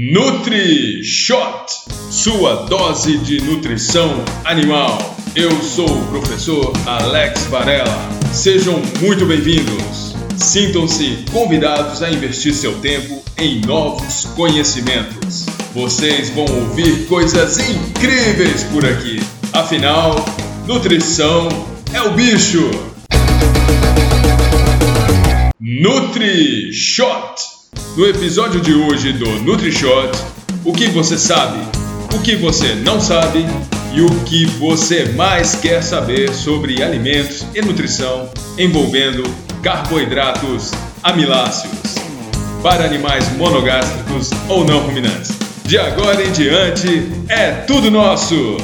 Nutri Shot, sua dose de nutrição animal. Eu sou o professor Alex Varela. Sejam muito bem-vindos. Sintam-se convidados a investir seu tempo em novos conhecimentos. Vocês vão ouvir coisas incríveis por aqui. Afinal, nutrição é o bicho. Nutri Shot. No episódio de hoje do NutriShot, o que você sabe, o que você não sabe e o que você mais quer saber sobre alimentos e nutrição envolvendo carboidratos amiláceos para animais monogástricos ou não ruminantes. De agora em diante é tudo nosso.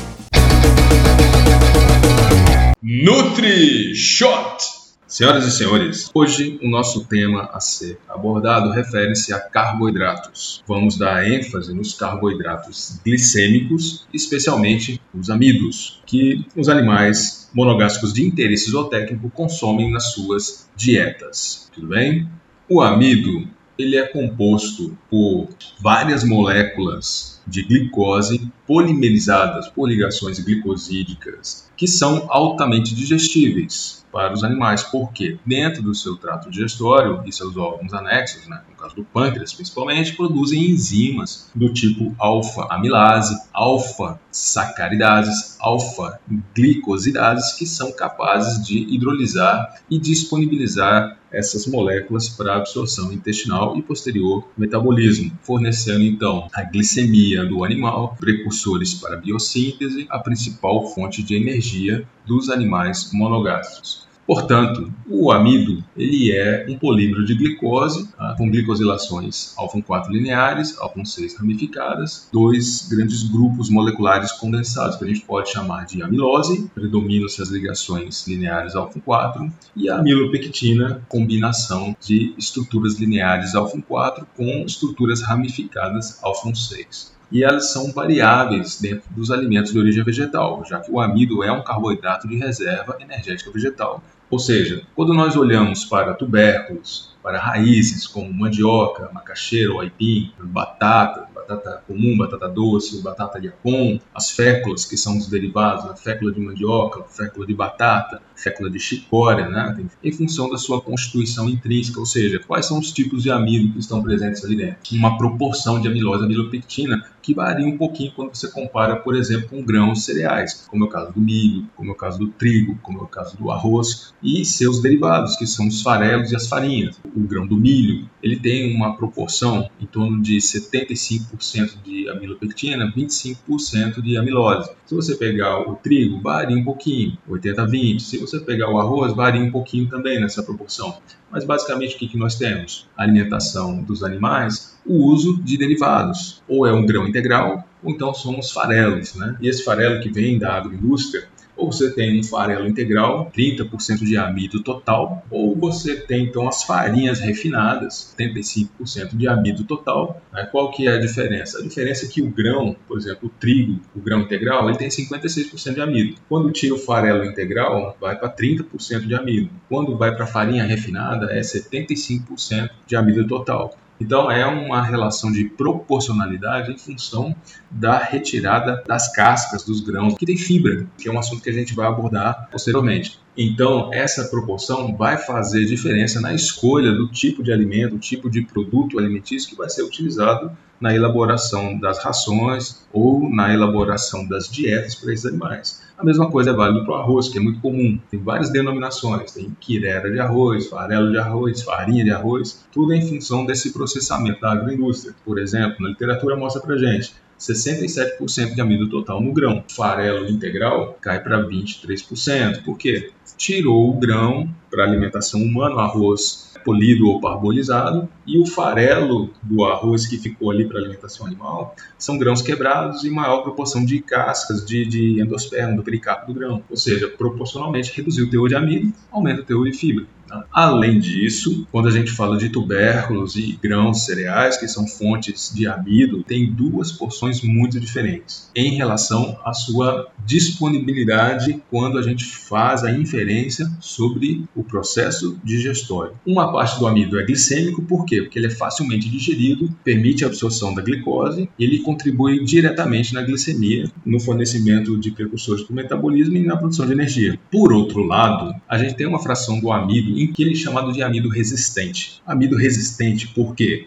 NutriShot Senhoras e senhores, hoje o nosso tema a ser abordado refere-se a carboidratos. Vamos dar ênfase nos carboidratos glicêmicos, especialmente os amidos, que os animais monogástricos de interesse zootécnico consomem nas suas dietas. Tudo bem? O amido ele é composto por várias moléculas de glicose polimerizadas por ligações glicosídicas, que são altamente digestíveis para os animais, porque dentro do seu trato digestório e seus órgãos anexos, né, no caso do pâncreas principalmente, produzem enzimas do tipo alfa-amilase, alfa-sacaridases, alfa-glicosidases, que são capazes de hidrolisar e disponibilizar essas moléculas para absorção intestinal e posterior metabolismo, fornecendo então a glicemia do animal, precursores para biossíntese, a principal fonte de energia dos animais monogástricos. Portanto, o amido ele é um polímero de glicose tá? com glicosilações alfa-4 lineares, alfa-6 ramificadas, dois grandes grupos moleculares condensados que a gente pode chamar de amilose, predominam-se as ligações lineares alfa-4, e a amilopectina, combinação de estruturas lineares alfa-4 com estruturas ramificadas alfa-6 e elas são variáveis dentro dos alimentos de origem vegetal, já que o amido é um carboidrato de reserva energética vegetal. Ou seja, quando nós olhamos para tubérculos, para raízes como mandioca, macaxeira ou aipim, batata, batata comum, batata doce, batata de apom, as féculas, que são os derivados, a fécula de mandioca, fécula de batata, fécula de chicória, né? em função da sua constituição intrínseca, ou seja, quais são os tipos de amido que estão presentes ali dentro. Uma proporção de amilose amilopectina que varia um pouquinho quando você compara, por exemplo, com grãos cereais, como é o caso do milho, como é o caso do trigo, como é o caso do arroz e seus derivados, que são os farelos e as farinhas. O grão do milho, ele tem uma proporção em torno de 75% de amilopectina, 25% de amilose. Se você pegar o trigo, varia um pouquinho, 80-20. Se você pegar o arroz, varia um pouquinho também nessa proporção. Mas basicamente o que, que nós temos? A alimentação dos animais, o uso de derivados. Ou é um grão integral, ou então são os farelos. Né? E esse farelo que vem da agroindústria, ou você tem um farelo integral, 30% de amido total, ou você tem então as farinhas refinadas, 75% de amido total. Né? Qual que é a diferença? A diferença é que o grão, por exemplo, o trigo, o grão integral, ele tem 56% de amido. Quando tira o farelo integral, vai para 30% de amido. Quando vai para a farinha refinada, é 75% de amido total. Então é uma relação de proporcionalidade em função da retirada das cascas dos grãos, que tem fibra, que é um assunto que a gente vai abordar posteriormente. Então, essa proporção vai fazer diferença na escolha do tipo de alimento, tipo de produto alimentício que vai ser utilizado na elaboração das rações ou na elaboração das dietas para esses animais. A mesma coisa é válida para o arroz, que é muito comum. Tem várias denominações, tem quirera de arroz, farelo de arroz, farinha de arroz, tudo em função desse processamento da agroindústria. Por exemplo, na literatura mostra para gente 67% de amido total no grão. Farelo integral cai para 23%. Por quê? Tirou o grão para alimentação humana, arroz polido ou parbolizado, e o farelo do arroz que ficou ali para alimentação animal são grãos quebrados e maior proporção de cascas de, de endosperma, do pericarpo do grão. Ou seja, proporcionalmente reduziu o teor de amido, aumenta o teor de fibra. Tá? Além disso, quando a gente fala de tubérculos e grãos cereais, que são fontes de amido, tem duas porções muito diferentes em relação à sua disponibilidade quando a gente faz a inferência sobre o processo digestório. Uma parte do amido é glicêmico, por quê? Porque ele é facilmente digerido, permite a absorção da glicose e ele contribui diretamente na glicemia, no fornecimento de precursores para o metabolismo e na produção de energia. Por outro lado, a gente tem uma fração do amido em que ele é chamado de amido resistente. Amido resistente por quê?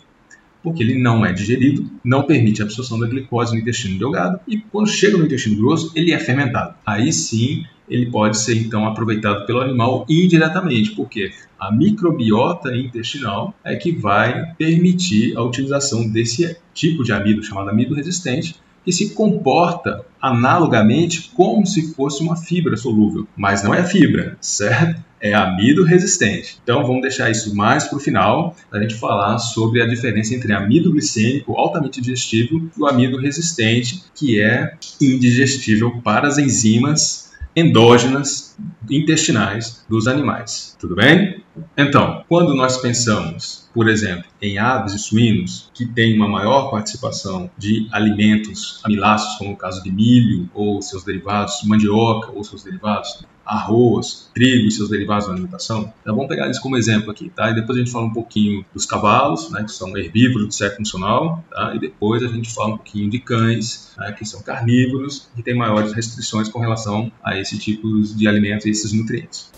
Porque ele não é digerido, não permite a absorção da glicose no intestino delgado e quando chega no intestino grosso, ele é fermentado. Aí sim, ele pode ser então aproveitado pelo animal indiretamente, porque a microbiota intestinal é que vai permitir a utilização desse tipo de amido chamado amido resistente que se comporta analogamente como se fosse uma fibra solúvel, mas não é fibra, certo? É amido resistente. Então vamos deixar isso mais para o final, para a gente falar sobre a diferença entre amido glicêmico altamente digestível e o amido resistente, que é indigestível para as enzimas endógenas intestinais dos animais. Tudo bem? Então, quando nós pensamos, por exemplo, em aves e suínos, que têm uma maior participação de alimentos amiláceos, como o caso de milho ou seus derivados, mandioca ou seus derivados, arroz, trigo e seus derivados na alimentação, então vamos pegar eles como exemplo aqui, tá? E depois a gente fala um pouquinho dos cavalos, né, que são herbívoros de século funcional, tá? E depois a gente fala um pouquinho de cães, né, que são carnívoros e têm maiores restrições com relação a esse tipo de alimentos e esses nutrientes.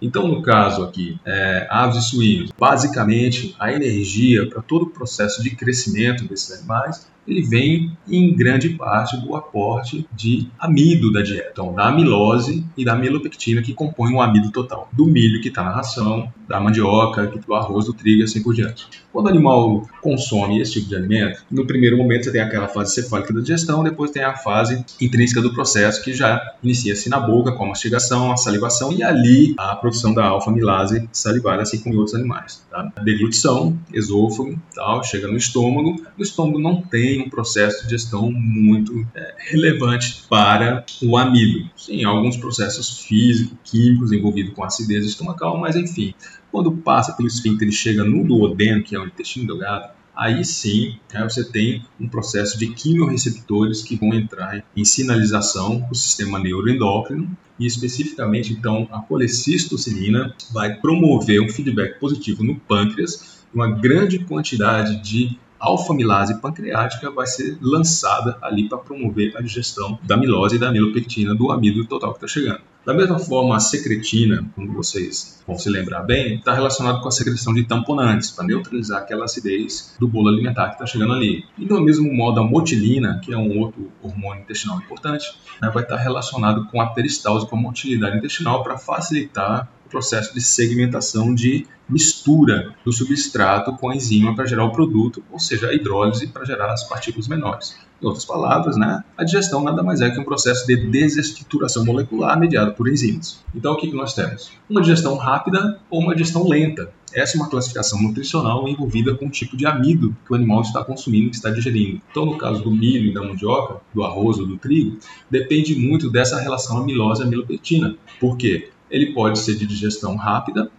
Então, caso aqui, é, aves e suínos, basicamente a energia para todo o processo de crescimento desses animais ele vem em grande parte do aporte de amido da dieta, então da amilose e da melopectina que compõem o amido total, do milho que está na ração, da mandioca, do arroz, do trigo e assim por diante. Quando o animal consome esse tipo de alimento, no primeiro momento você tem aquela fase cefálica da digestão, depois tem a fase intrínseca do processo que já inicia-se na boca com a mastigação, a salivação e ali a produção da alfa-amilase salivar, assim como em outros animais. Tá? Deglutição, esôfago, tal, chega no estômago. O estômago não tem um processo de digestão muito é, relevante para o amido. Sim, alguns processos físicos, químicos envolvidos com acidez estomacal, mas enfim, quando passa pelo esfíncter e chega no duodeno, que é o intestino delgado, aí sim né, você tem um processo de quimiorreceptores que vão entrar em sinalização para o sistema neuroendócrino e especificamente então a colecistocilina vai promover um feedback positivo no pâncreas, uma grande quantidade de alfa-amilase pancreática vai ser lançada ali para promover a digestão da amilose e da amilopectina do amido total que está chegando. Da mesma forma, a secretina, como vocês vão se lembrar bem, está relacionado com a secreção de tamponantes, para neutralizar aquela acidez do bolo alimentar que está chegando ali. E do mesmo modo, a motilina, que é um outro hormônio intestinal importante, né, vai estar tá relacionado com a peristalse, com a motilidade intestinal, para facilitar o processo de segmentação de mistura do substrato com a enzima para gerar o produto, ou seja, a hidrólise para gerar as partículas menores. Em outras palavras, né, a digestão nada mais é que um processo de desestruturação molecular mediado por enzimas. Então, o que, nós temos? Uma digestão rápida ou uma digestão lenta. Essa é uma classificação nutricional envolvida com o tipo de amido que o animal está consumindo, que está digerindo. Então, no caso do milho e da mandioca, do arroz ou do trigo, depende muito dessa relação amilose-amilopectina. Por quê? Ele pode ser de digestão rápida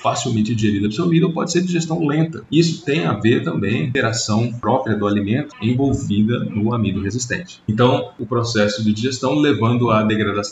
facilmente digerida e absorvida ou pode ser digestão lenta. Isso tem a ver também com a interação própria do alimento envolvida no amido resistente. Então, o processo de digestão levando à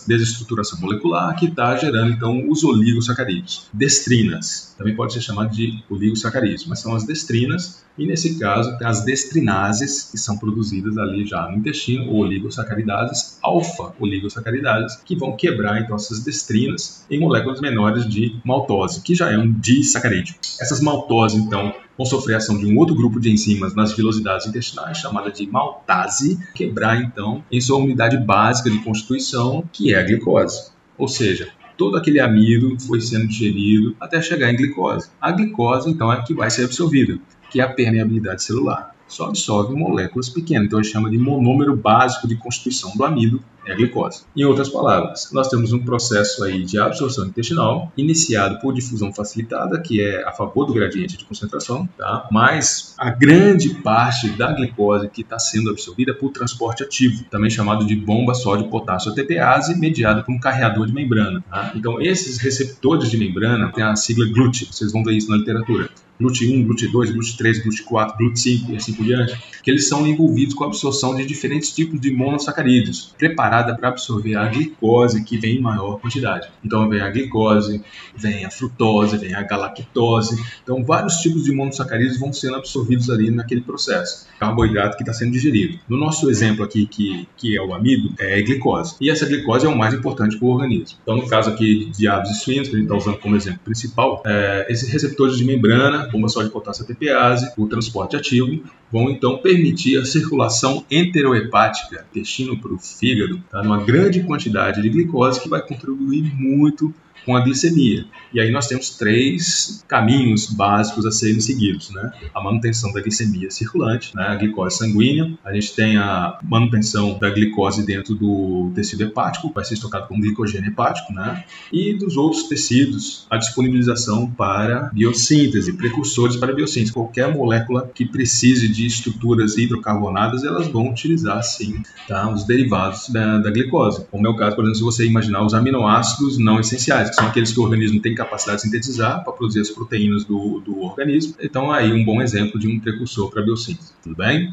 desestruturação molecular que está gerando então os oligosacarídeos. Destrinas, também pode ser chamado de oligosacarídeos, mas são as destrinas e nesse caso tem as destrinases que são produzidas ali já no intestino, ou oligosacaridases, alfa-oligosacaridases, que vão quebrar então essas destrinas em moléculas menores de maltose, que já é um disacarídeo. Essas maltoses então vão sofrer a ação de um outro grupo de enzimas nas vilosidades intestinais, chamada de maltase, quebrar então em sua unidade básica de constituição, que é a glicose. Ou seja, todo aquele amido foi sendo digerido até chegar em glicose. A glicose, então, é que vai ser absorvida que é a permeabilidade celular. Só absorve moléculas pequenas, então a gente chama de monômero básico de constituição do amido, é a glicose. Em outras palavras, nós temos um processo aí de absorção intestinal iniciado por difusão facilitada, que é a favor do gradiente de concentração, tá? mas a grande parte da glicose que está sendo absorvida por transporte ativo, também chamado de bomba sódio-potássio ATPase, mediado por um carreador de membrana. Tá? Então, esses receptores de membrana têm a sigla GLUT, vocês vão ver isso na literatura. GLUT1, GLUT2, GLUT3, GLUT4, GLUT5 e assim por diante, que eles são envolvidos com a absorção de diferentes tipos de monossacarídeos, preparada para absorver a glicose que vem em maior quantidade. Então vem a glicose, vem a frutose, vem a galactose. Então vários tipos de monossacarídeos vão sendo absorvidos ali naquele processo. Carboidrato que está sendo digerido. No nosso exemplo aqui, que, que é o amido, é a glicose. E essa glicose é o mais importante para o organismo. Então no caso aqui de aves e suínos, que a gente está usando como exemplo principal, é, esses receptores de membrana bomba só de potássio ATPase, o transporte ativo, vão então permitir a circulação enterohepática, intestino para o fígado, tá? numa grande quantidade de glicose que vai contribuir muito com a glicemia. E aí nós temos três caminhos básicos a serem seguidos, né? A manutenção da glicemia circulante, né? a glicose sanguínea, a gente tem a manutenção da glicose dentro do tecido hepático, vai ser estocado como glicogênio hepático, né? E dos outros tecidos, a disponibilização para biossíntese, precursores para biossíntese. Qualquer molécula que precise de estruturas hidrocarbonadas, elas vão utilizar, sim, tá? os derivados da, da glicose. Como é o caso, por exemplo, se você imaginar os aminoácidos não essenciais, são aqueles que o organismo tem capacidade de sintetizar para produzir as proteínas do, do organismo. Então, aí um bom exemplo de um precursor para a biossíntese. Tudo bem?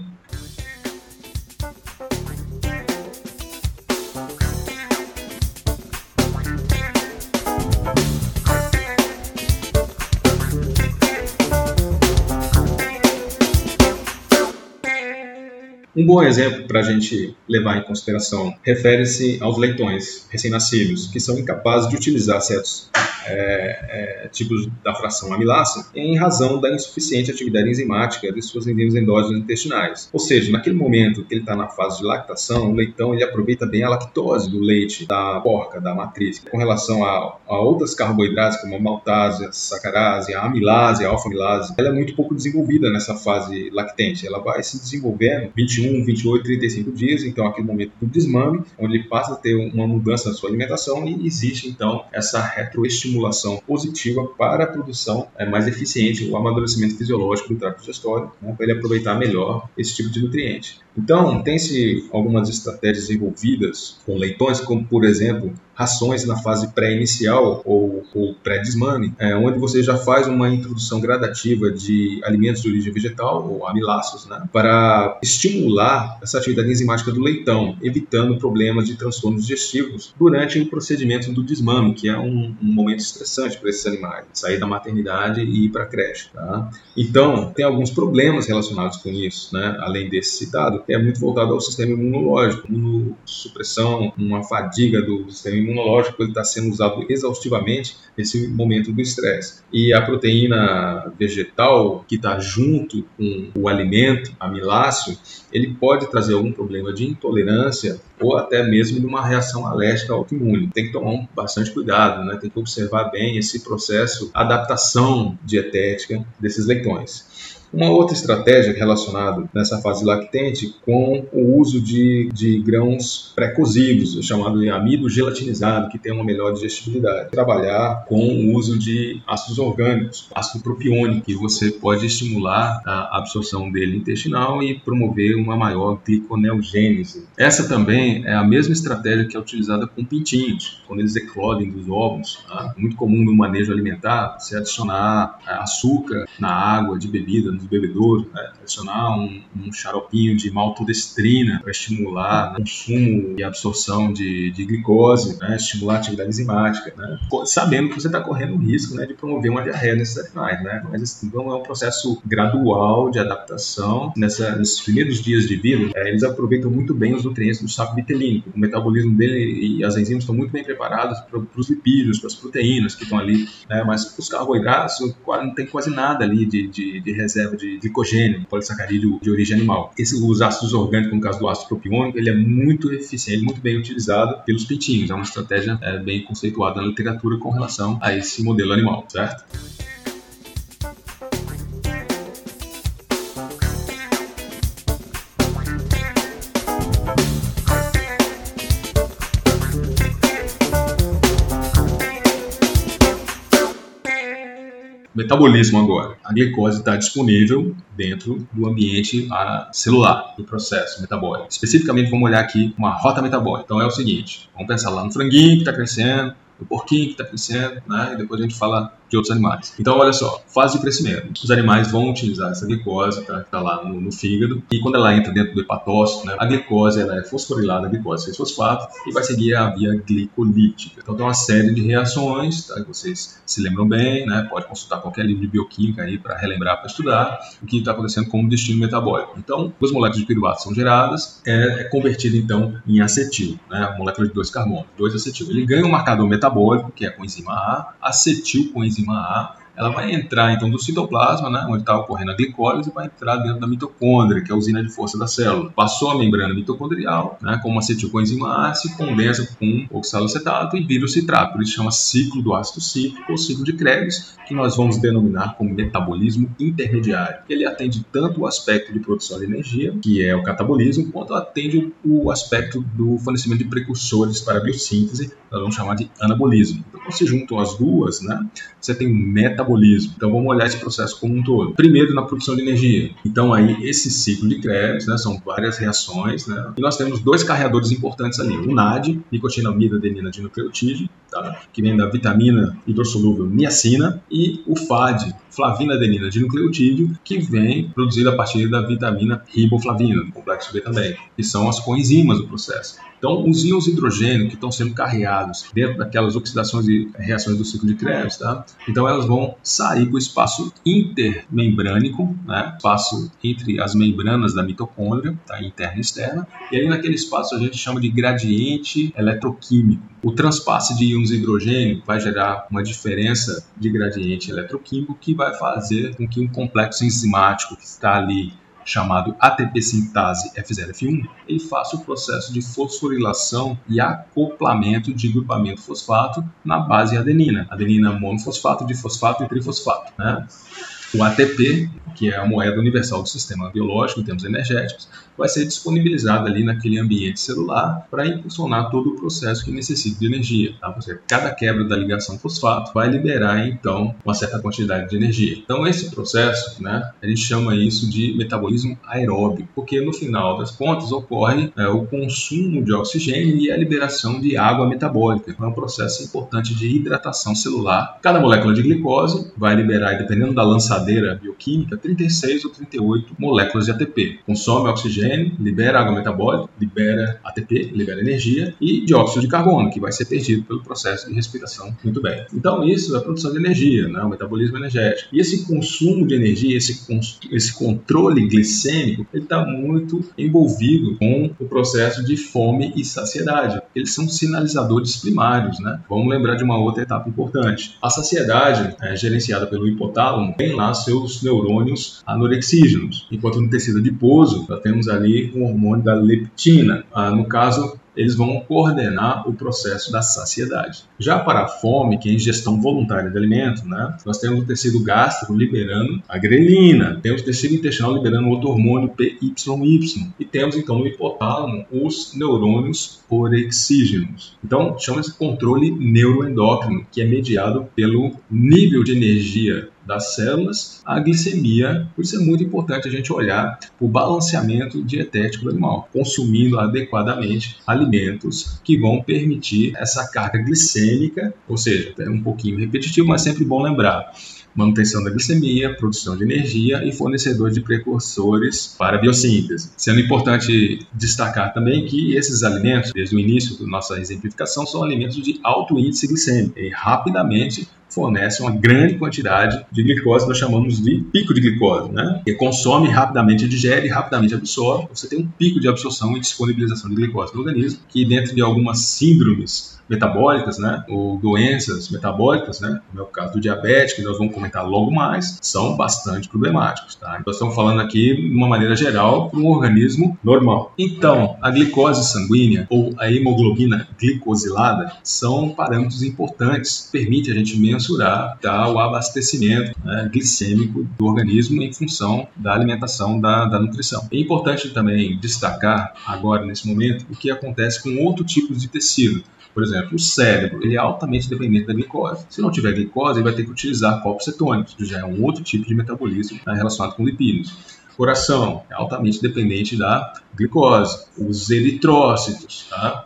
Um bom exemplo para a gente levar em consideração refere-se aos leitões recém-nascidos, que são incapazes de utilizar certos é, é, tipos da fração amilácea em razão da insuficiente atividade enzimática de suas enzimas endógenas intestinais. Ou seja, naquele momento que ele está na fase de lactação, o leitão ele aproveita bem a lactose do leite da porca, da matriz. Com relação a, a outras carboidratos, como a maltase, a sacarase, a amilase, a alfa-amilase, ela é muito pouco desenvolvida nessa fase lactente. Ela vai se desenvolvendo 21, 28, 35 dias, então aquele momento do desmame, onde ele passa a ter uma mudança na sua alimentação e existe então essa retroestimulação estimulação positiva para a produção é, mais eficiente, o amadurecimento fisiológico do trato digestório, né, para ele aproveitar melhor esse tipo de nutriente. Então, tem-se algumas estratégias envolvidas com leitões, como por exemplo, rações na fase pré-inicial ou, ou pré-desmame, é, onde você já faz uma introdução gradativa de alimentos de origem vegetal, ou amiláceos, né, para estimular essa atividade enzimática do leitão, evitando problemas de transtornos digestivos durante o procedimento do desmame, que é um, um momento estressante para esses animais, sair da maternidade e ir para a creche. Tá? Então, tem alguns problemas relacionados com isso, né, além desse citado, é muito voltado ao sistema imunológico, imunossupressão, uma fadiga do sistema imunológico, ele está sendo usado exaustivamente nesse momento do estresse. E a proteína vegetal que está junto com o alimento amiláceo, ele pode trazer algum problema de intolerância ou até mesmo de uma reação alérgica autoimune. Tem que tomar bastante cuidado, né? tem que observar bem esse processo, adaptação dietética desses leitões. Uma outra estratégia relacionada nessa fase lactente com o uso de, de grãos pré-cozidos, chamado de amido gelatinizado, que tem uma melhor digestibilidade. Trabalhar com o uso de ácidos orgânicos, ácido propiônico, que você pode estimular a absorção dele intestinal e promover uma maior gliconeogênese. Essa também é a mesma estratégia que é utilizada com pintinhos, quando eles eclodem dos ovos. Tá? Muito comum no manejo alimentar, você adicionar açúcar na água de bebida, dos bebedouros, né? adicionar um, um xaropinho de maltodestrina para estimular o consumo e absorção de, de glicose, né? estimular a atividade enzimática, né? sabendo que você está correndo o risco né, de promover uma diarreia nesses animais. Né? Mas assim, então é um processo gradual de adaptação. Nessa, nesses primeiros dias de vida, é, eles aproveitam muito bem os nutrientes do saco vitelínico. O metabolismo dele e as enzimas estão muito bem preparados para os lipídios, para as proteínas que estão ali, né? mas os carboidratos não tem quase nada ali de, de, de reserva de glicogênio, polissacarídeo de origem animal. Esse, os ácidos orgânicos, no caso do ácido propiônico, ele é muito eficiente, muito bem utilizado pelos pintinhos. É uma estratégia é, bem conceituada na literatura com relação a esse modelo animal, certo? Metabolismo agora. A glicose está disponível dentro do ambiente celular, do processo metabólico. Especificamente, vamos olhar aqui uma rota metabólica. Então é o seguinte, vamos pensar lá no franguinho que está crescendo, no porquinho que está crescendo, né? e depois a gente fala outros animais. Então, olha só, fase de crescimento. Os animais vão utilizar essa glicose tá, que está lá no, no, fígado e quando ela entra dentro do hepatócito, né, a glicose ela é fosforilada, a glicose 6-fosfato e vai seguir a via glicolítica. Então, tem uma série de reações, tá, que vocês se lembram bem, né, pode consultar qualquer livro de bioquímica aí para relembrar, para estudar o que está acontecendo com o destino metabólico. Então, duas moléculas de piruvato são geradas, é, é convertido então em acetil, né, a molécula de dois carbonos, dois acetil. Ele ganha um marcador metabólico, que é a coenzima A, acetil coenzima enzima A ela vai entrar então do citoplasma, né, onde está ocorrendo a glicólise, vai entrar dentro da mitocôndria, que é a usina de força da célula. Passou a membrana mitocondrial, né, como acetilcoenzima A, se condensa com oxalacetato e vira o citrato. Por isso chama ciclo do ácido cítrico ou ciclo de Krebs, que nós vamos denominar como metabolismo intermediário. Ele atende tanto o aspecto de produção de energia, que é o catabolismo, quanto atende o aspecto do fornecimento de precursores para a biossíntese, nós vamos chamar de anabolismo. Quando se juntam as duas, né, você tem um metabolismo. Então vamos olhar esse processo como um todo. Primeiro na produção de energia. Então aí esse ciclo de Krebs, né, são várias reações, né? E nós temos dois carreadores importantes ali, o NAD, nicotinamida adenina dinucleotídeo, tá? que vem da vitamina hidrossolúvel niacina, e o FAD, flavina adenina dinucleotídeo, que vem produzido a partir da vitamina riboflavina, do complexo B também, que são as coenzimas do processo. Então, os íons hidrogênio que estão sendo carreados dentro daquelas oxidações e reações do ciclo de Krebs, tá? Então, elas vão sair para o espaço intermembrânico, né? espaço entre as membranas da mitocôndria, tá? interna e externa, e aí naquele espaço a gente chama de gradiente eletroquímico. O transpasse de íons hidrogênio vai gerar uma diferença de gradiente eletroquímico que vai fazer com que um complexo enzimático que está ali chamado ATP sintase F0F1, ele faça o processo de fosforilação e acoplamento de grupamento fosfato na base adenina, adenina monofosfato, difosfato e trifosfato. Né? O ATP, que é a moeda universal do sistema biológico em termos energéticos, vai ser disponibilizado ali naquele ambiente celular para impulsionar todo o processo que necessita de energia. Tá? Seja, cada quebra da ligação fosfato vai liberar então uma certa quantidade de energia. Então esse processo, né, a gente chama isso de metabolismo aeróbico, porque no final das contas ocorre é, o consumo de oxigênio e a liberação de água metabólica. É um processo importante de hidratação celular. Cada molécula de glicose vai liberar, dependendo da lançadeira bioquímica, 36 ou 38 moléculas de ATP. Consome oxigênio oxigênio, libera água metabólica, libera ATP, libera energia e dióxido de carbono, que vai ser perdido pelo processo de respiração muito bem. Então, isso é a produção de energia, né? o metabolismo energético. E esse consumo de energia, esse, esse controle glicêmico, ele está muito envolvido com o processo de fome e saciedade. Eles são sinalizadores primários. Né? Vamos lembrar de uma outra etapa importante. A saciedade, é, gerenciada pelo hipotálamo, tem lá seus neurônios anorexígenos, enquanto no tecido adiposo, nós temos ali o hormônio da leptina. Ah, no caso, eles vão coordenar o processo da saciedade. Já para a fome, que é a ingestão voluntária de alimento, né, nós temos o tecido gástrico liberando a grelina, temos o tecido intestinal liberando outro hormônio PYY e temos então no hipotálamo os neurônios orexígenos. Então, chama-se controle neuroendócrino, que é mediado pelo nível de energia das células, a glicemia. Por isso é muito importante a gente olhar o balanceamento dietético do animal, consumindo adequadamente alimentos que vão permitir essa carga glicêmica, ou seja, é um pouquinho repetitivo, mas sempre bom lembrar manutenção da glicemia, produção de energia e fornecedor de precursores para a biossíntese. Sendo importante destacar também que esses alimentos, desde o início da nossa exemplificação, são alimentos de alto índice glicêmico e rapidamente fornece uma grande quantidade de glicose, nós chamamos de pico de glicose, né? Que consome rapidamente, digere, rapidamente absorve. Você tem um pico de absorção e disponibilização de glicose no organismo, que dentro de algumas síndromes metabólicas, né, ou doenças metabólicas, né, como é o caso do diabetes, que nós vamos comentar logo mais, são bastante problemáticos, tá? Nós estamos falando aqui de uma maneira geral para um organismo normal. Então, a glicose sanguínea ou a hemoglobina glicosilada são parâmetros importantes, permite a gente mensurar tá, o abastecimento né, glicêmico do organismo em função da alimentação, da, da nutrição. É importante também destacar agora nesse momento o que acontece com outro tipo de tecido Por exemplo, o cérebro, ele é altamente dependente da glicose. Se não tiver glicose, ele vai ter que utilizar corpos cetônicos, que já é um outro tipo de metabolismo né, relacionado com lipídios. Coração é altamente dependente da glicose. Os eritrócitos, tá?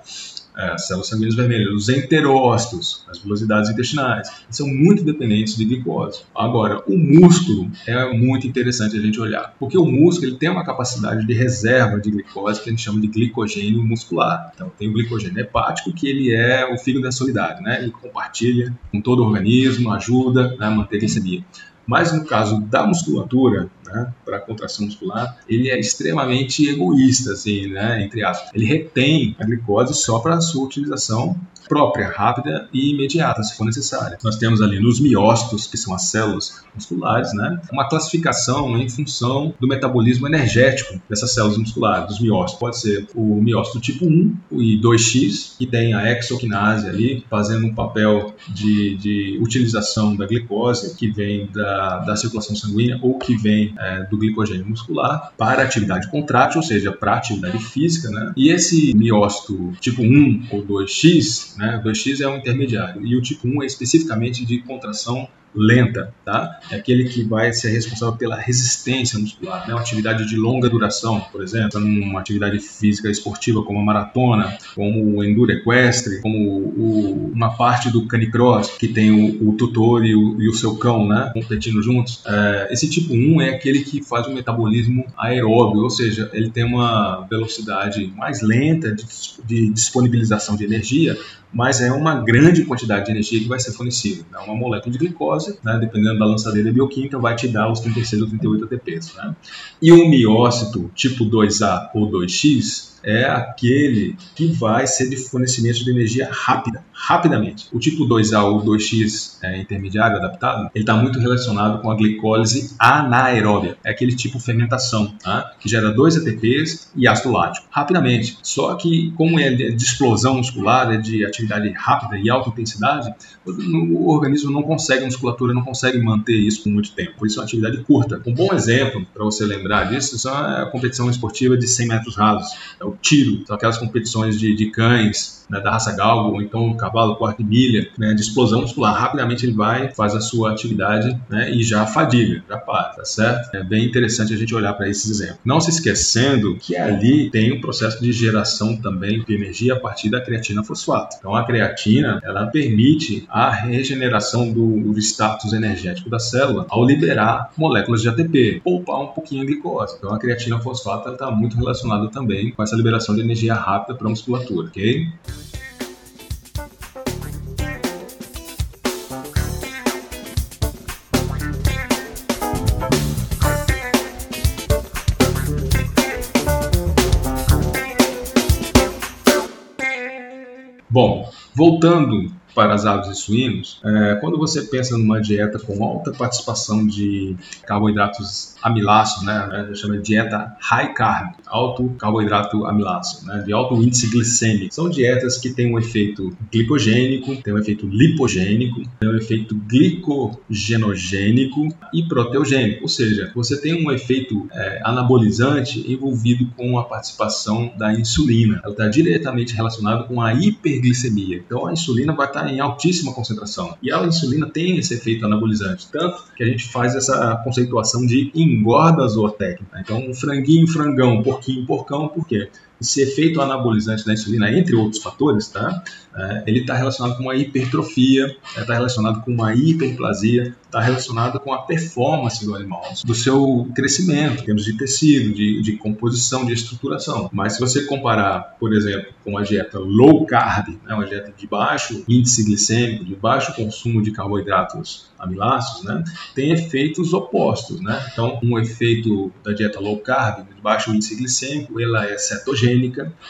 É, as células sanguíneas vermelhas, os enterócitos, as velocidades intestinais, são muito dependentes de glicose. Agora, o músculo é muito interessante a gente olhar, porque o músculo ele tem uma capacidade de reserva de glicose que a gente chama de glicogênio muscular. Então, tem o glicogênio hepático, que ele é o fígado da solidário, né? Ele compartilha com todo o organismo, ajuda né, a manter a glicemia. Mas no caso da musculatura, né, para contração muscular, ele é extremamente egoísta, assim, né, entre aspas. Ele retém a glicose só para sua utilização própria, rápida e imediata, se for necessária. Nós temos ali nos miócitos, que são as células musculares, né, uma classificação em função do metabolismo energético dessas células musculares, dos miócitos. Pode ser o miócito tipo 1 e 2X, que tem a exoquinase ali, fazendo um papel de, de utilização da glicose que vem da, da circulação sanguínea ou que vem é, do glicogênio muscular para atividade contrátil, ou seja, para atividade física, né? E esse miócito tipo 1 ou 2X, né? 2X é um intermediário e o tipo 1 é especificamente de contração lenta, tá? É aquele que vai ser responsável pela resistência muscular, né? Uma atividade de longa duração, por exemplo, uma atividade física esportiva como a maratona, como o enduro equestre, como o, uma parte do canicross que tem o, o tutor e o, e o, seu cão, né? Competindo juntos. É, esse tipo 1 é aquele que faz o metabolismo aeróbio, ou seja, ele tem uma velocidade mais lenta de, de disponibilização de energia, mas é uma grande quantidade de energia que vai ser fornecida. É uma molécula de glicose, né, dependendo da lançadeira bioquímica, vai te dar os 36 ou 38 ATPs. Né? E o miócito tipo 2A ou 2X, é aquele que vai ser de fornecimento de energia rápida, rapidamente. O tipo 2A ou 2X é, intermediário adaptado, ele está muito relacionado com a glicólise anaeróbia. É aquele tipo fermentação, tá? que gera 2 ATPs e ácido lático, rapidamente. Só que, como é de explosão muscular, é de atividade rápida e alta intensidade, o organismo não consegue, a musculatura não consegue manter isso por muito tempo. Por isso é uma atividade curta. Um bom exemplo para você lembrar disso é a competição esportiva de 100 metros rasos. É o tiro, são aquelas competições de, de cães, né, da raça galgo, ou então cavalo quarta milha, né, de explosão muscular. Rapidamente ele vai, faz a sua atividade né, e já fadiga, já para, tá certo? É bem interessante a gente olhar para esses exemplos. Não se esquecendo que ali tem um processo de geração também de energia a partir da creatina fosfato. Então a creatina, ela permite a regeneração do, do status energético da célula ao liberar moléculas de ATP, poupar um pouquinho a glicose. Então a creatina fosfato está muito relacionada também com essa liberação de energia rápida para a musculatura, ok? Bom, voltando para as aves e suínos, é, quando você pensa numa dieta com alta participação de carboidratos amiláceos, né, chama de dieta high carb, alto carboidrato amiláceo, né, de alto índice glicêmico, são dietas que têm um efeito glicogênico, têm um efeito lipogênico, têm um efeito glicogenogênico e proteogênico, ou seja, você tem um efeito é, anabolizante envolvido com a participação da insulina. Ela está diretamente relacionada com a hiperglicemia. Então a insulina vai estar em altíssima concentração. E a insulina tem esse efeito anabolizante, tanto que a gente faz essa conceituação de engorda zootécnica. Então, um franguinho, frangão, porquinho, porcão, por quê? Esse efeito anabolizante da insulina, entre outros fatores, tá? É, ele está relacionado com uma hipertrofia, está é, relacionado com uma hiperplasia, está relacionado com a performance do animal, do seu crescimento, em termos de tecido, de, de composição, de estruturação. Mas se você comparar, por exemplo, com uma dieta low carb, né, uma dieta de baixo índice glicêmico, de baixo consumo de carboidratos amiláceos, né, tem efeitos opostos. Né? Então, um efeito da dieta low carb, de baixo índice glicêmico, ela é cetogênica,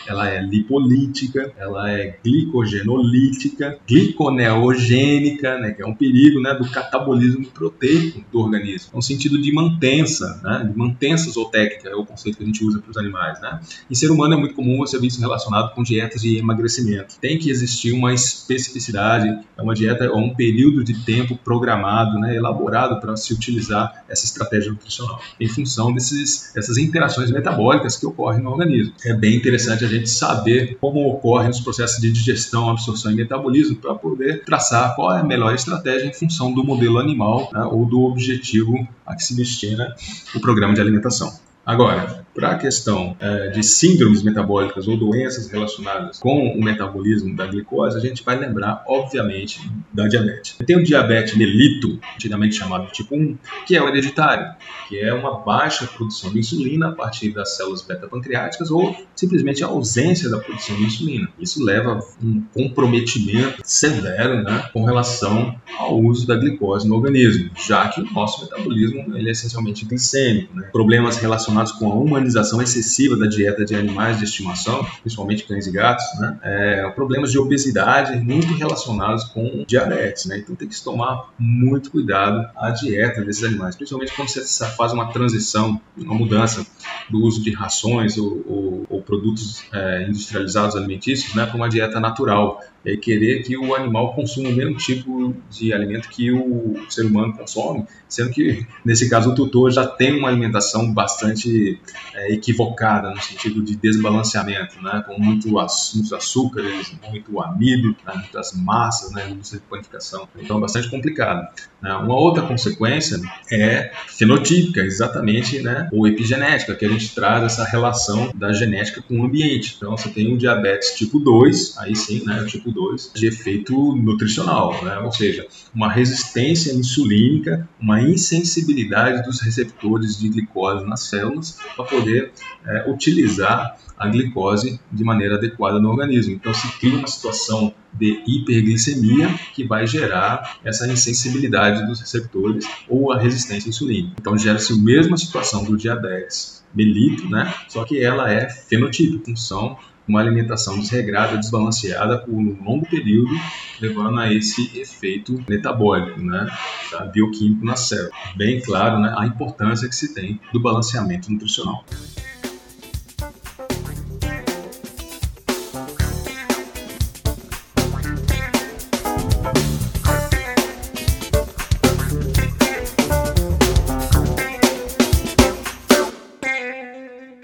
ela é lipolítica, ela é glicogenolítica, gliconeogênica, né, que é um perigo né, do catabolismo proteico do organismo. É um sentido de mantença, né, de mantença zootécnica, é o conceito que a gente usa para os animais. Né? Em ser humano é muito comum você ver isso relacionado com dietas de emagrecimento. Tem que existir uma especificidade, é uma dieta ou um período de tempo programado né, elaborado para se utilizar essa estratégia nutricional, em função desses, dessas interações metabólicas que ocorrem no organismo. É bem interessante a gente saber como ocorrem os processos de digestão, absorção e metabolismo para poder traçar qual é a melhor estratégia em função do modelo animal né, ou do objetivo a que se destina o programa de alimentação. Agora, para a questão é, de síndromes metabólicas ou doenças relacionadas com o metabolismo da glicose, a gente vai lembrar, obviamente, da diabetes. Tem o diabetes melito, antigamente chamado tipo 1, que é o hereditário, que é uma baixa produção de insulina a partir das células beta-pancreáticas ou simplesmente a ausência da produção de insulina. Isso leva a um comprometimento severo né, com relação ao uso da glicose no organismo, já que o nosso metabolismo ele é essencialmente glicêmico. Né? Problemas relacionados com a humanização humanização excessiva da dieta de animais de estimação, principalmente cães e gatos, né? É, problemas de obesidade muito relacionados com diabetes, né? Então tem que tomar muito cuidado a dieta desses animais, principalmente quando você faz uma transição, uma mudança do uso de rações ou, ou, ou produtos é, industrializados alimentícios, né, para uma dieta natural é querer que o animal consuma o mesmo tipo de alimento que o ser humano consome, sendo que, nesse caso, o tutor já tem uma alimentação bastante é, equivocada, no sentido de desbalanceamento, né, com muito, muitos açúcares, muito amido, né, muitas massas, né, muita panificação. Então, é bastante complicado. Né. Uma outra consequência é fenotípica, exatamente, né, ou epigenética, que a gente traz essa relação da genética com o ambiente. Então, você tem o diabetes tipo 2, aí sim, né, tipo 2, de efeito nutricional, né? ou seja, uma resistência insulínica, uma insensibilidade dos receptores de glicose nas células para poder é, utilizar a glicose de maneira adequada no organismo. Então se cria uma situação de hiperglicemia que vai gerar essa insensibilidade dos receptores ou a resistência insulínica. Então gera-se a mesma situação do diabetes melito, né? Só que ela é fenotípica, função uma alimentação desregrada, desbalanceada por um longo período, levando a esse efeito metabólico, né, tá? bioquímico na célula. Bem claro né, a importância que se tem do balanceamento nutricional.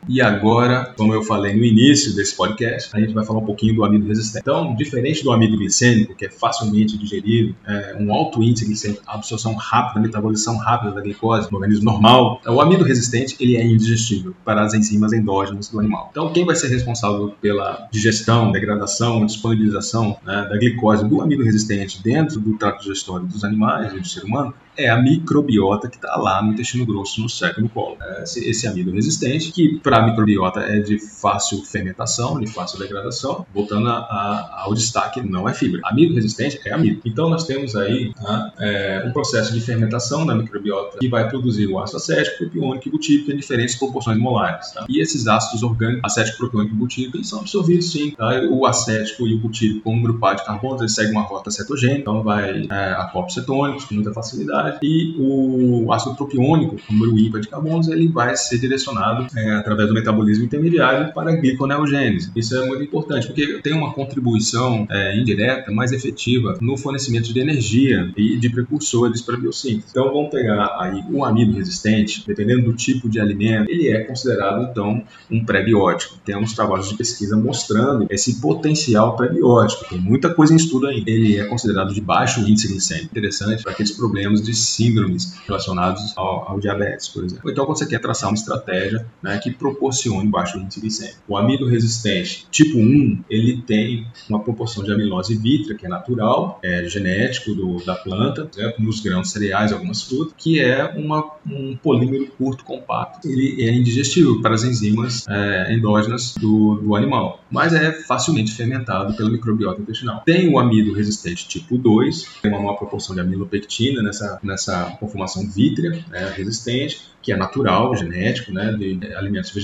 E agora, como eu falei no início desse podcast, a gente vai falar um pouquinho do amido resistente. Então, diferente do amido glicêmico, que é facilmente digerido, é um alto índice glicêmico, absorção rápida, metabolização rápida da glicose no organismo normal, o amido resistente ele é indigestível para as enzimas endógenas do animal. Então, quem vai ser responsável pela digestão, degradação, disponibilização né, da glicose do amido resistente dentro do trato digestório dos animais e do ser humano é a microbiota que está lá no intestino grosso, no e no colo. É esse, esse amido resistente, que para a microbiota é de fácil fermentação, de fácil degradação, voltando a, a, ao destaque, não é fibra. Amido resistente é amido. Então nós temos aí tá, é, um processo de fermentação da microbiota que vai produzir o ácido acético, propiônico e butírico em diferentes proporções molares. Tá? E esses ácidos orgânicos, acético, propiônico e butírico, eles são absorvidos sim. Tá? O acético e o butírico, como grupado de carbonos, eles seguem uma rota cetogênica, então vai é, a corpos cetônicos com muita facilidade e o ácido propiônico, número ímpar de carbonos, ele vai ser direcionado é, através do metabolismo intermediário para a gliconeogênese. Isso é muito importante, porque tem uma contribuição é, indireta, mais efetiva, no fornecimento de energia e de precursores para a biossíntese. Então, vamos pegar aí o amido resistente, dependendo do tipo de alimento, ele é considerado, então, um pré-biótico. Temos trabalhos de pesquisa mostrando esse potencial pré-biótico. Tem muita coisa em estudo aí. Ele é considerado de baixo índice glicêmico. Interessante para aqueles problemas de síndromes relacionados ao, ao diabetes, por exemplo. Então, quando você quer traçar uma estratégia né, que proporcione baixo índice glicêmico. O amido resistente tipo 1, ele tem uma proporção de amilose vítrea, que é natural, é genético do, da planta, né, nos grãos cereais, algumas frutas, que é uma, um polímero curto compacto. Ele é indigestível para as enzimas é, endógenas do, do animal, mas é facilmente fermentado pela microbiota intestinal. Tem o amido resistente tipo 2, tem uma maior proporção de amilopectina nessa, nessa conformação vítrea né, resistente, que é natural, genético, né, de alimentos vegetais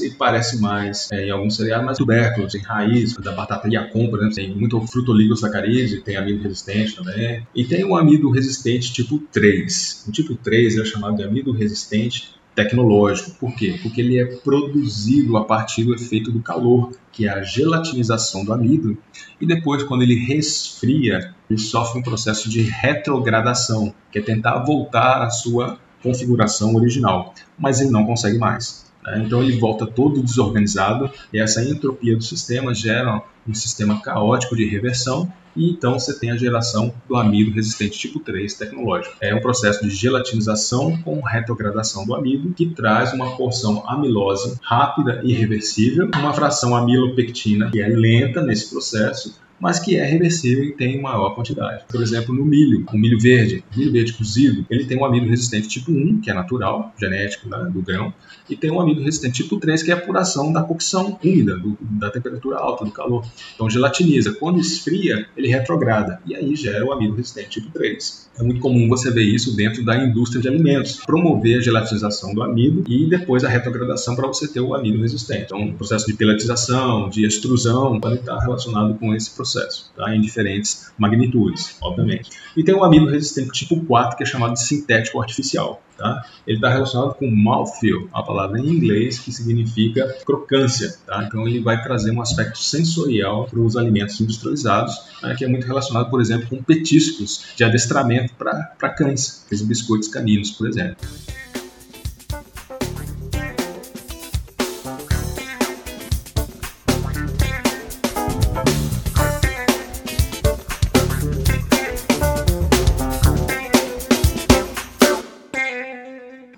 e parece mais é, em alguns cereais, mais tubérculos, em raiz, da batata iacom, por exemplo, tem muito frutoligosacarídeo, tem amido resistente também. E tem o amido resistente tipo 3. O tipo 3 é chamado de amido resistente tecnológico. Por quê? Porque ele é produzido a partir do efeito do calor, que é a gelatinização do amido, e depois, quando ele resfria, ele sofre um processo de retrogradação, que é tentar voltar à sua configuração original, mas ele não consegue mais. Né? Então ele volta todo desorganizado e essa entropia do sistema gera um sistema caótico de reversão e então você tem a geração do amido resistente tipo 3 tecnológico. É um processo de gelatinização com retrogradação do amido que traz uma porção amilose rápida e reversível, uma fração amilopectina que é lenta nesse processo mas que é reversível e tem maior quantidade. Por exemplo, no milho, o milho verde, o milho verde cozido, ele tem um amido resistente tipo 1, que é natural, genético né, do grão, e tem um amido resistente tipo 3, que é a apuração da cocção úmida, do, da temperatura alta, do calor. Então gelatiniza. Quando esfria, ele retrograda, e aí gera o amido resistente tipo 3. É muito comum você ver isso dentro da indústria de alimentos, promover a gelatinização do amido e depois a retrogradação para você ter o amido resistente. Então, o processo de peletização, de extrusão, pode estar relacionado com esse processo processo, tá? em diferentes magnitudes, obviamente. E tem o amido resistente tipo 4, que é chamado de sintético artificial. Tá? Ele está relacionado com mouthfeel, a palavra em inglês que significa crocância. Tá? Então ele vai trazer um aspecto sensorial para os alimentos industrializados, né, que é muito relacionado, por exemplo, com petiscos de adestramento para cães, aqueles biscoitos caninos, por exemplo.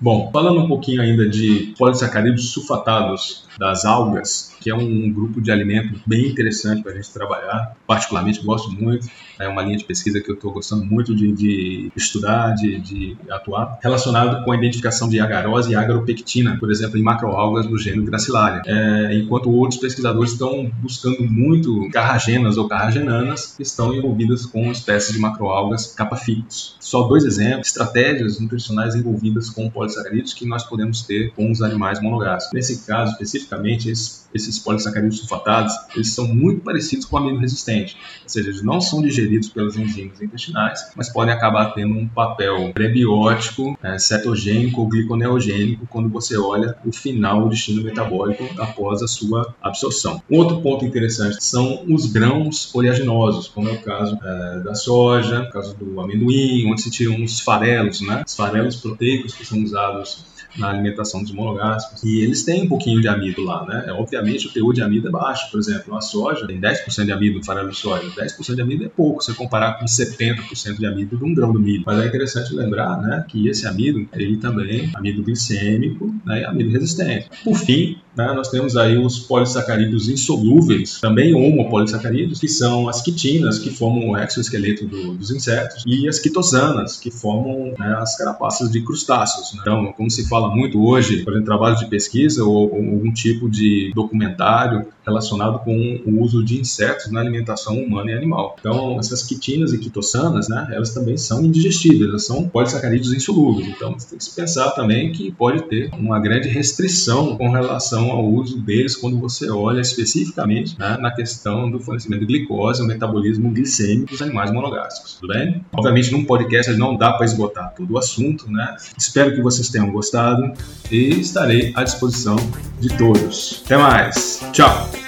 Bom, falando um pouquinho ainda de polissacarídeos sulfatados das algas, que é um grupo de alimento bem interessante para a gente trabalhar, particularmente gosto muito, é uma linha de pesquisa que eu estou gostando muito de, de estudar, de, de, atuar, relacionado com a identificação de agarose e agaropectina, por exemplo, em macroalgas do gênero Gracilaria, é, enquanto outros pesquisadores estão buscando muito carragenas ou carragenanas que estão envolvidas com espécies de macroalgas capaficus. Só dois exemplos, estratégias nutricionais envolvidas com polissacarídeos que nós podemos ter com os animais monogástricos. Nesse caso, especificamente, esses, esses polissacarídeos sulfatados, eles são muito parecidos com o amino resistente, ou seja, eles não são digeridos pelas enzimas intestinais, mas podem acabar tendo um papel prebiótico, é, cetogênico ou gliconeogênico quando você olha o final, o destino metabólico após a sua absorção. Um outro ponto interessante são os grãos oleaginosos, como é o caso é, da soja, o caso do amendoim, onde se tiram os farelos, né? Os farelos proteicos que são usados na alimentação dos monogástricos. E eles têm um pouquinho de amido lá, né? Obviamente o teor de amido é baixo. Por exemplo, a soja tem 10% de amido no farelo de soja. 10% de amido é pouco se comparar com 70% de amido de um grão do milho. Mas é interessante lembrar, né, que esse amido, ele também é amido glicêmico né, e amido resistente. Por fim, né, nós temos aí os polissacarídeos insolúveis, também homopolissacarídeos, que são as quitinas, que formam o exoesqueleto do, dos insetos, e as quitosanas, que formam né, as carapaças de crustáceos. Né? Então, como se fala muito hoje, por exemplo, trabalho de pesquisa ou, ou algum tipo de documentário relacionado com o uso de insetos na alimentação humana e animal. Então, essas quitinas e quitossanas, né, elas também são indigestíveis, elas são polissacarídeos insolúveis. Então, você tem que pensar também que pode ter uma grande restrição com relação ao uso deles quando você olha especificamente né, na questão do fornecimento de glicose, o metabolismo glicêmico dos animais monogástricos, tudo bem? Obviamente, num podcast não dá para esgotar todo o assunto, né? Espero que vocês tenham gostado e estarei à disposição de todos. Até mais. Tchau.